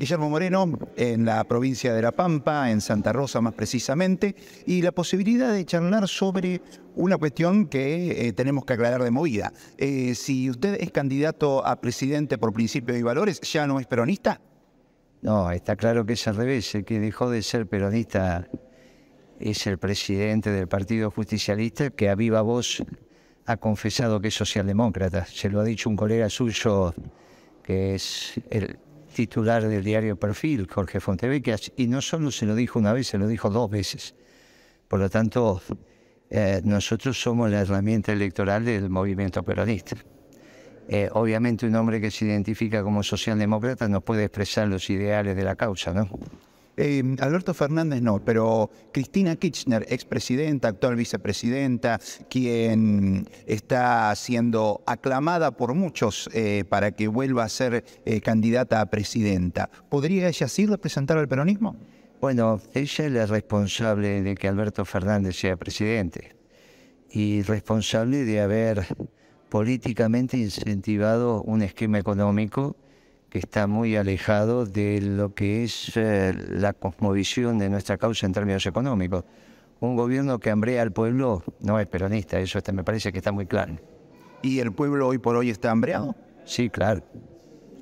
Guillermo Moreno, en la provincia de La Pampa, en Santa Rosa más precisamente, y la posibilidad de charlar sobre una cuestión que eh, tenemos que aclarar de movida. Eh, si usted es candidato a presidente por principios y valores, ¿ya no es peronista? No, está claro que es al revés. El que dejó de ser peronista es el presidente del Partido Justicialista que a viva voz ha confesado que es socialdemócrata. Se lo ha dicho un colega suyo que es el titular del diario Perfil, Jorge Fontevecchia, y no solo se lo dijo una vez, se lo dijo dos veces. Por lo tanto, eh, nosotros somos la herramienta electoral del movimiento peronista. Eh, obviamente un hombre que se identifica como socialdemócrata no puede expresar los ideales de la causa, ¿no? Eh, Alberto Fernández no, pero Cristina Kirchner, expresidenta, actual vicepresidenta, quien está siendo aclamada por muchos eh, para que vuelva a ser eh, candidata a presidenta, ¿podría ella sí representar al peronismo? Bueno, ella es la responsable de que Alberto Fernández sea presidente y responsable de haber políticamente incentivado un esquema económico que está muy alejado de lo que es eh, la cosmovisión de nuestra causa en términos económicos. Un gobierno que hambrea al pueblo no es peronista, eso está, me parece que está muy claro. ¿Y el pueblo hoy por hoy está hambreado? Sí, claro.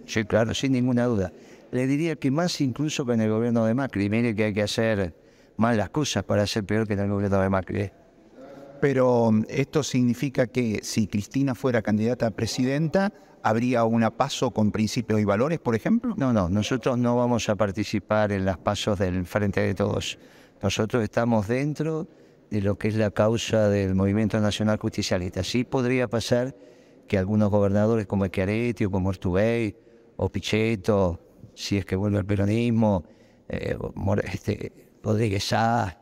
Sí, claro, sin ninguna duda. Le diría que más incluso que en el gobierno de Macri. Mire que hay que hacer mal las cosas para ser peor que en el gobierno de Macri. ¿eh? Pero esto significa que si Cristina fuera candidata a presidenta, ¿habría una paso con principios y valores, por ejemplo? No, no, nosotros no vamos a participar en las pasos del Frente de Todos. Nosotros estamos dentro de lo que es la causa del Movimiento Nacional Justicialista. Sí podría pasar que algunos gobernadores como Schiaretti o como Ortubey o Pichetto, si es que vuelve el peronismo, eh, este, Rodríguez Sá,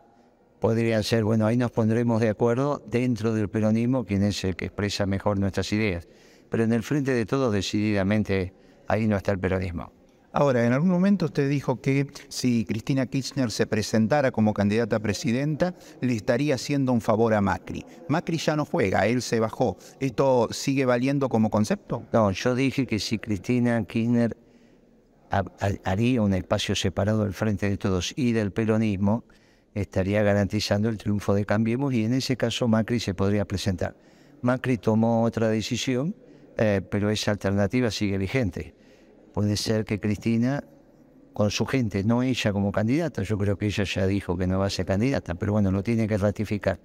podrían ser, bueno, ahí nos pondremos de acuerdo dentro del peronismo, quien es el que expresa mejor nuestras ideas. Pero en el frente de todos, decididamente, ahí no está el peronismo. Ahora, en algún momento usted dijo que si Cristina Kirchner se presentara como candidata a presidenta, le estaría haciendo un favor a Macri. Macri ya no juega, él se bajó. ¿Esto sigue valiendo como concepto? No, yo dije que si Cristina Kirchner haría un espacio separado del frente de todos y del peronismo, estaría garantizando el triunfo de Cambiemos y en ese caso Macri se podría presentar. Macri tomó otra decisión, eh, pero esa alternativa sigue vigente. Puede ser que Cristina, con su gente, no ella como candidata, yo creo que ella ya dijo que no va a ser candidata, pero bueno, lo tiene que ratificar.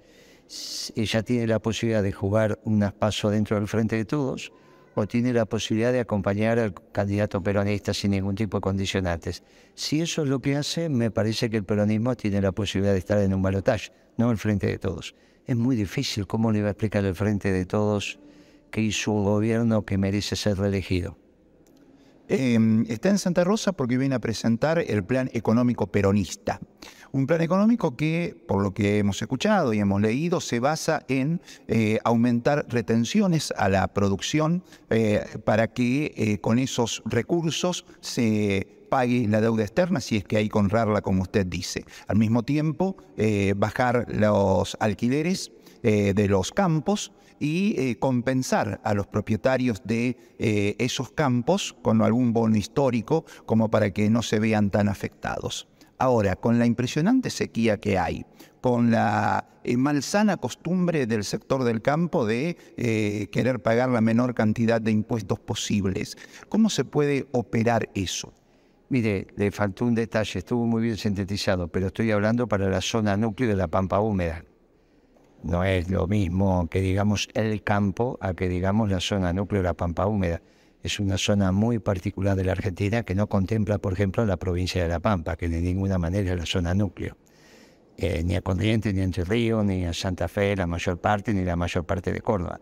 Ella tiene la posibilidad de jugar un paso dentro del frente de todos, o tiene la posibilidad de acompañar al candidato peronista sin ningún tipo de condicionantes. Si eso es lo que hace, me parece que el peronismo tiene la posibilidad de estar en un balotaje, no el frente de todos. Es muy difícil, ¿cómo le va a explicar el frente de todos que hizo un gobierno que merece ser reelegido? Em, está en Santa Rosa porque viene a presentar el plan económico peronista. Un plan económico que, por lo que hemos escuchado y hemos leído, se basa en eh, aumentar retenciones a la producción eh, para que eh, con esos recursos se pague la deuda externa si es que hay que honrarla como usted dice. Al mismo tiempo, bajar los alquileres de los campos y compensar a los propietarios de esos campos con algún bono histórico como para que no se vean tan afectados. Ahora, con la impresionante sequía que hay, con la eh, malsana costumbre del sector del campo de querer pagar la menor cantidad de impuestos posibles, ¿cómo se puede operar eso? Mire, le faltó un detalle, estuvo muy bien sintetizado, pero estoy hablando para la zona núcleo de la Pampa Húmeda. No es lo mismo que digamos el campo a que digamos la zona núcleo de la Pampa Húmeda. Es una zona muy particular de la Argentina que no contempla, por ejemplo, la provincia de La Pampa, que de ninguna manera es la zona núcleo. Eh, ni a Corrientes, ni a Entre Ríos, ni a Santa Fe, la mayor parte, ni la mayor parte de Córdoba.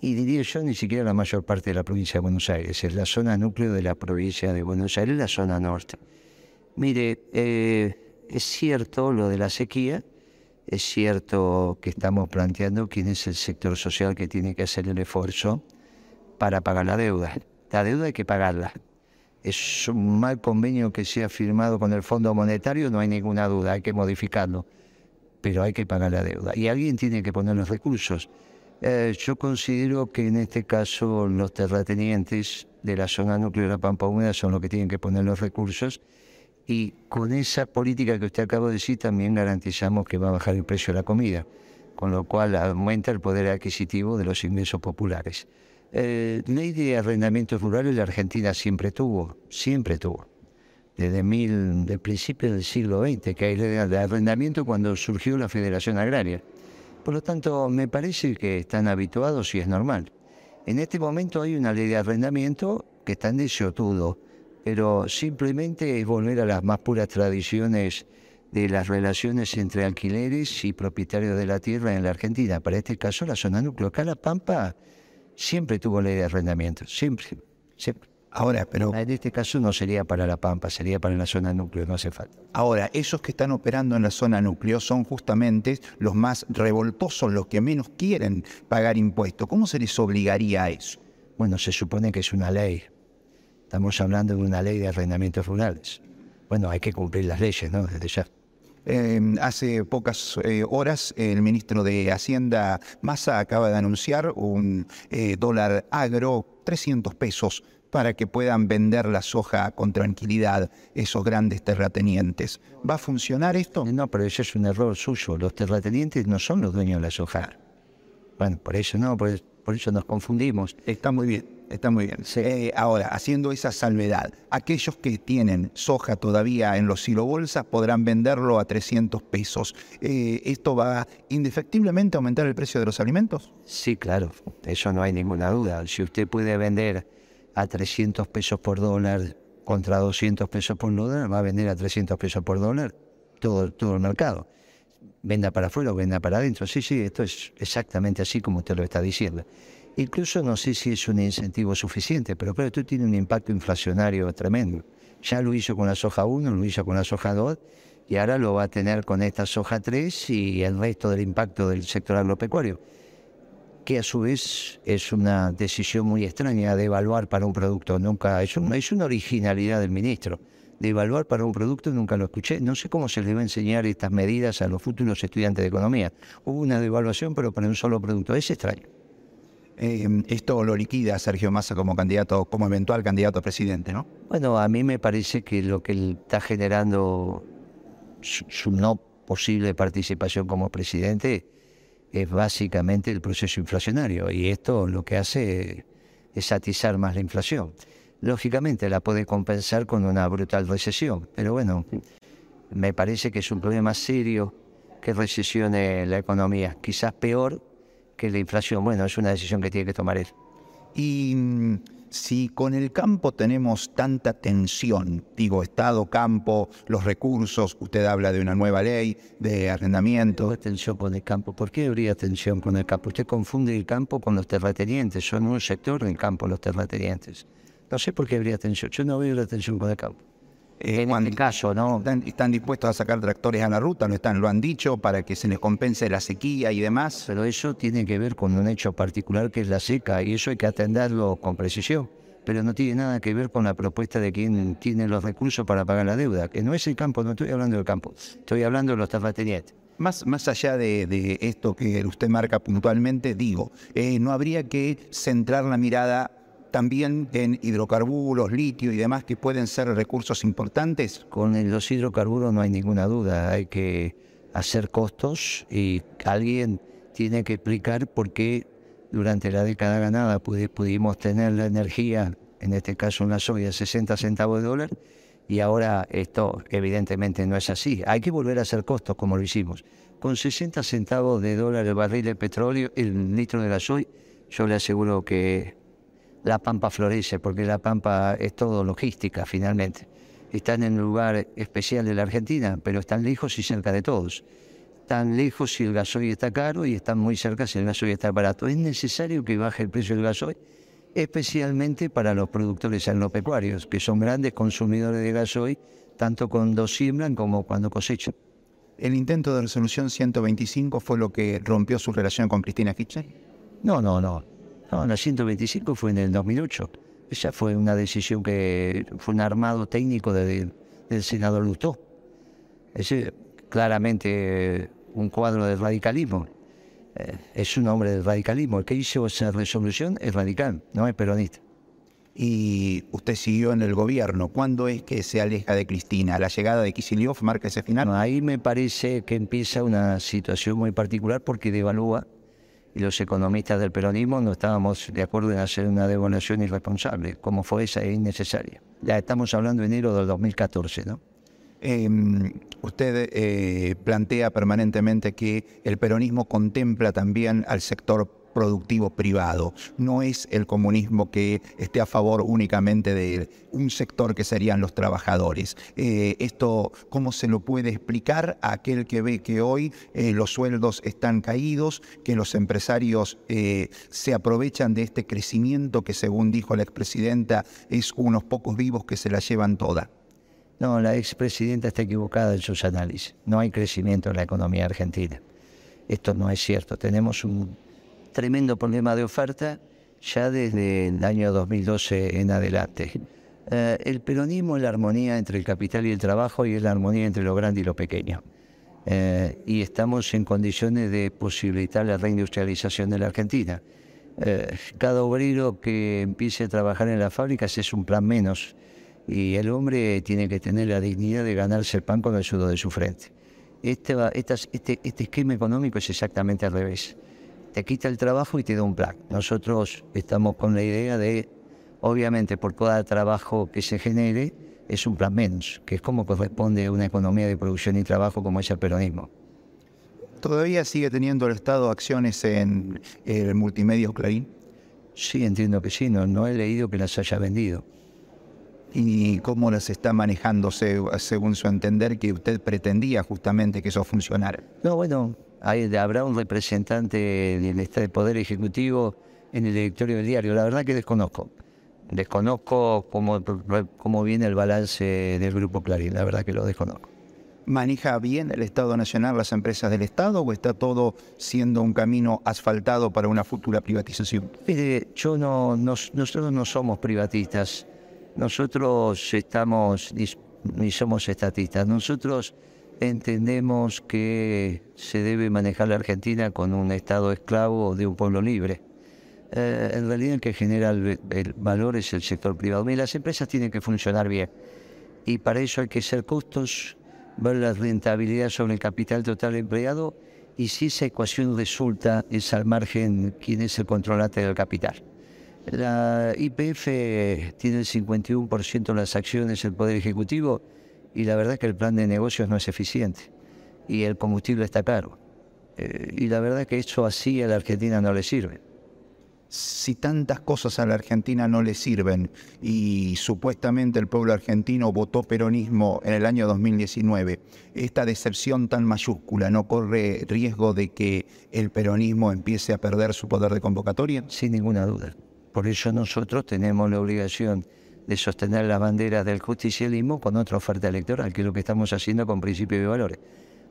Y diría yo, ni siquiera la mayor parte de la provincia de Buenos Aires. Es la zona núcleo de la provincia de Buenos Aires, la zona norte. Mire, eh, es cierto lo de la sequía, es cierto que estamos planteando quién es el sector social que tiene que hacer el esfuerzo para pagar la deuda. La deuda hay que pagarla. Es un mal convenio que se ha firmado con el Fondo Monetario, no hay ninguna duda, hay que modificarlo, pero hay que pagar la deuda. Y alguien tiene que poner los recursos. Eh, yo considero que en este caso los terratenientes de la zona núcleo de Pampa Húmeda son los que tienen que poner los recursos y con esa política que usted acaba de decir también garantizamos que va a bajar el precio de la comida, con lo cual aumenta el poder adquisitivo de los ingresos populares. Eh, ley de arrendamientos rurales la Argentina siempre tuvo, siempre tuvo. Desde mil, el principio del siglo XX, que hay ley de arrendamiento cuando surgió la Federación Agraria. Por lo tanto, me parece que están habituados y es normal. En este momento hay una ley de arrendamiento que está en desiotudo pero simplemente es volver a las más puras tradiciones de las relaciones entre alquileres y propietarios de la tierra en la Argentina. Para este caso, la zona núcleo. Acá La Pampa siempre tuvo ley de arrendamiento, siempre, siempre. Ahora, pero... En este caso no sería para La Pampa, sería para la zona núcleo, no hace falta. Ahora, esos que están operando en la zona núcleo son justamente los más revoltosos, los que menos quieren pagar impuestos. ¿Cómo se les obligaría a eso? Bueno, se supone que es una ley, Estamos hablando de una ley de arrendamientos rurales. Bueno, hay que cumplir las leyes, ¿no? Desde ya. Em, hace pocas eh, horas el ministro de Hacienda Massa acaba de anunciar un eh, dólar agro 300 pesos para que puedan vender la soja con tranquilidad esos grandes terratenientes. ¿Va a funcionar esto? No, pero eso es un error suyo. Los terratenientes no son los dueños de la soja. Bueno, por eso no, por, por eso nos confundimos. Está muy bien. Está muy bien. Eh, ahora, haciendo esa salvedad, aquellos que tienen soja todavía en los silobolsas podrán venderlo a 300 pesos. Eh, ¿Esto va indefectiblemente a aumentar el precio de los alimentos? Sí, claro, eso no hay ninguna duda. Si usted puede vender a 300 pesos por dólar contra 200 pesos por dólar, va a vender a 300 pesos por dólar todo, todo el mercado. Venda para afuera o venda para adentro. Sí, sí, esto es exactamente así como usted lo está diciendo. Incluso no sé si es un incentivo suficiente, pero claro, esto tiene un impacto inflacionario tremendo. Ya lo hizo con la soja 1, lo hizo con la soja 2 y ahora lo va a tener con esta soja 3 y el resto del impacto del sector agropecuario, que a su vez es una decisión muy extraña de evaluar para un producto. Nunca es, es una originalidad del ministro. De evaluar para un producto nunca lo escuché. No sé cómo se le va a enseñar estas medidas a los futuros estudiantes de economía. Hubo una devaluación, pero para un solo producto. Es extraño. Em, esto lo liquida Sergio Massa como candidato, como eventual candidato a presidente, ¿no? Bueno, a mí me parece que lo que está generando su, no posible participación como presidente es básicamente el proceso inflacionario y esto lo que hace es atizar más la inflación. Lógicamente la puede compensar con una brutal recesión, pero bueno, me parece que es un problema serio que recesione la economía, quizás peor que la inflación. Bueno, es una decisión que tiene que tomar él. Y mm, si con el campo tenemos tanta tensión, digo, Estado, campo, los recursos, usted habla de una nueva ley de arrendamiento. ¿Qué tensión con el campo? ¿Por qué habría tensión con el campo? Usted confunde el campo con los terratenientes, son un sector del campo los terratenientes. No sé por qué habría tensión, yo no veo la tensión con el campo. Eh, en este caso, ¿no? Están, dispuestos a sacar tractores a la ruta, lo están, lo han dicho, para que se les compense la sequía y demás. Pero eso tiene que ver con un hecho particular que es la seca, y eso hay que atenderlo con precisión. Pero no tiene nada que ver con la propuesta de quien tiene los recursos para pagar la deuda, que no es el campo, no estoy hablando del campo, estoy hablando de los terratenientes. Más, más allá de, esto que usted marca puntualmente, digo, eh, ¿no habría que centrar la mirada también en hidrocarburos, litio y demás que pueden ser recursos importantes? Con los hidrocarburos no hay ninguna duda, hay que hacer costos y alguien tiene que explicar por qué durante la década ganada pudimos tener la energía, en este caso una soya, 60 centavos de dólar, y ahora esto evidentemente no es así. Hay que volver a hacer costos como lo hicimos. Con 60 centavos de dólar el barril de petróleo, el litro de gasoil, yo le aseguro que la Pampa florece, porque la Pampa es todo logística finalmente. Están en un lugar especial de la Argentina, pero están lejos y cerca de todos. Están lejos si el gasoil está caro y están muy cerca si el gasoil está barato. Es necesario que baje el precio del gasoil, especialmente para los productores agropecuarios, que son grandes consumidores de gasoil, tanto cuando siembran como cuando cosechan. ¿El intento de resolución 125 fue lo que rompió su relación con Cristina Kirchner? No, no, no. No, la 125 fue en el 2008. Esa fue una decisión que fue un armado técnico del senador Lustó. Ese claramente un cuadro del radicalismo. Eh, es un hombre del radicalismo. El que hizo esa resolución es radical, no es peronista. y usted siguió en el gobierno. ¿Cuándo es que se aleja de Cristina? ¿La llegada de Kicillof marca ese final? ahí me parece que empieza una situación muy particular porque devalúa y los economistas del peronismo no estábamos de acuerdo en hacer una devaluación irresponsable, como fue esa e innecesaria. Ya estamos hablando de enero del 2014, ¿no? Em, usted eh, plantea permanentemente que el peronismo contempla también al sector productivo privado. No es el comunismo que esté a favor únicamente de un sector que serían los trabajadores. Eh, esto, ¿cómo se lo puede explicar a aquel que ve que hoy eh, los sueldos están caídos, que los empresarios se aprovechan de este crecimiento que, según dijo la expresidenta, es unos pocos vivos que se la llevan toda? No, la expresidenta está equivocada en sus análisis. No hay crecimiento en la economía argentina. Esto no es cierto. Tenemos un tremendo problema de oferta ya desde el año 2012 en adelante. Eh, el peronismo es la armonía entre el capital y el trabajo y es la armonía entre lo grande y lo pequeño. Eh, y estamos en condiciones de posibilitar la reindustrialización de la Argentina. Eh, cada obrero que empiece a trabajar en las fábricas es un plan menos y el hombre tiene que tener la dignidad de ganarse el pan con el sudor de su frente. Este, este, este esquema económico es exactamente al revés. Te quita el trabajo y te da un plan. Nosotros estamos con la idea de, obviamente, por cada trabajo que se genere, es un plan menos, que es como corresponde a una economía de producción y trabajo como es el peronismo. ¿Todavía sigue teniendo el Estado acciones en el multimedia Clarín? Sí, entiendo que sí, no, no he leído que las haya vendido y cómo las está manejando según su entender que usted pretendía justamente que eso funcionara. No, bueno, hay, habrá un representante del Estado Poder Ejecutivo en el directorio del diario. La verdad que desconozco. Desconozco cómo, cómo viene el balance del Grupo Clarín. La verdad que lo desconozco. ¿Maneja bien el Estado Nacional las empresas del Estado o está todo siendo un camino asfaltado para una futura privatización? Mire, yo no, nosotros no somos privatistas. Nosotros estamos, ni somos estatistas, nosotros entendemos que se debe manejar la Argentina con un Estado esclavo de un pueblo libre. Eh, en realidad el que genera el, valor es el sector privado. Mira, las empresas tienen que funcionar bien y para eso hay que ser costos, ver la rentabilidad sobre el capital total empleado y si esa ecuación resulta es al margen quién es el controlante del capital. La IPF tiene el 51% de las acciones del Poder Ejecutivo y la verdad es que el plan de negocios no es eficiente y el combustible está caro. Eh, y la verdad es que eso así a la Argentina no le sirve. Si tantas cosas a la Argentina no le sirven y supuestamente el pueblo argentino votó peronismo en el año 2019, esta decepción tan mayúscula no corre riesgo de que el peronismo empiece a perder su poder de convocatoria? Sin ninguna duda. Por eso nosotros tenemos la obligación de sostener las banderas del justicialismo con otra oferta electoral, que es lo que estamos haciendo con principios y valores.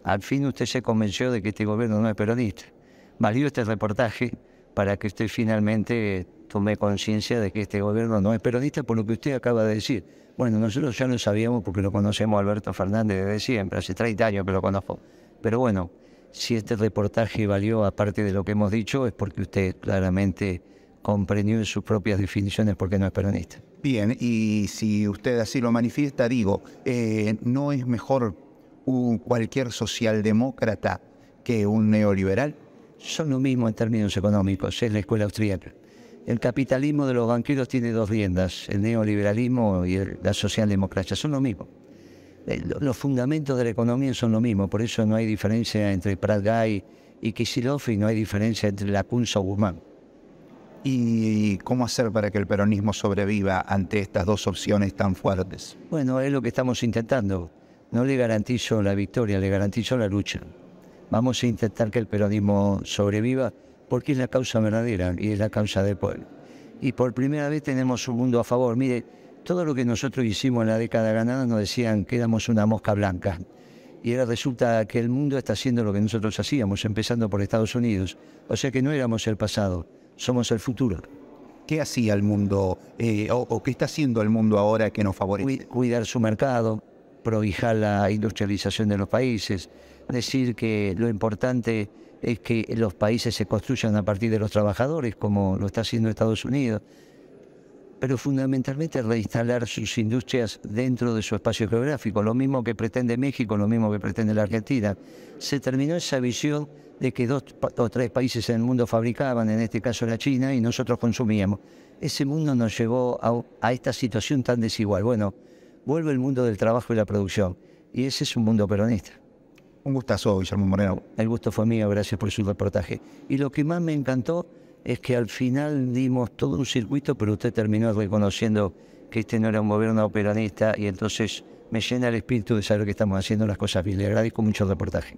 Al fin usted se convenció de que este gobierno no es peronista. Valió este reportaje para que usted finalmente tome conciencia de que este gobierno no es peronista por lo que usted acaba de decir. Bueno, nosotros ya lo sabíamos porque lo conocemos a Alberto Fernández desde siempre, hace 30 años que lo conozco. Pero bueno, si este reportaje valió aparte de lo que hemos dicho, es porque usted claramente comprendió en sus propias definiciones porque no es peronista. Bien, y si usted así lo manifiesta, digo, eh, ¿no es mejor un, cualquier socialdemócrata que un neoliberal? Son lo mismo en términos económicos, es la escuela austríaca. El capitalismo de los banqueros tiene dos riendas, el neoliberalismo y la socialdemocracia, son lo mismo. Eh, los fundamentos de la economía son lo mismo, por eso no hay diferencia entre Prat y Kicillof y no hay diferencia entre la o Guzmán. ¿Y cómo hacer para que el peronismo sobreviva ante estas dos opciones tan fuertes? Bueno, es lo que estamos intentando. No le garantizo la victoria, le garantizo la lucha. Vamos a intentar que el peronismo sobreviva porque es la causa verdadera y es la causa del pueblo. Y por primera vez tenemos un mundo a favor. Mire, todo lo que nosotros hicimos en la década ganada nos decían que éramos una mosca blanca. Y ahora resulta que el mundo está haciendo lo que nosotros hacíamos, empezando por Estados Unidos. O sea que no éramos el pasado, somos el futuro. ¿Qué hacía el mundo eh, o, qué está haciendo el mundo ahora que nos favorece? Cuidar su mercado, prohijar la industrialización de los países, decir que lo importante es que los países se construyan a partir de los trabajadores, como lo está haciendo Estados Unidos. Pero fundamentalmente reinstalar sus industrias dentro de su espacio geográfico, lo mismo que pretende México, lo mismo que pretende la Argentina. Se terminó esa visión de que dos o tres países en el mundo fabricaban, en este caso la China, y nosotros consumíamos. Ese mundo nos llevó a, a esta situación tan desigual. Bueno, vuelve el mundo del trabajo y la producción, y ese es un mundo peronista. Un gustazo, Guillermo Moreno. El gusto fue mío, gracias por su reportaje. Y lo que más me encantó es que al final dimos todo un circuito, pero usted terminó reconociendo que este no era un gobierno peronista y entonces me llena el espíritu de saber que estamos haciendo las cosas bien. Le agradezco mucho el reportaje.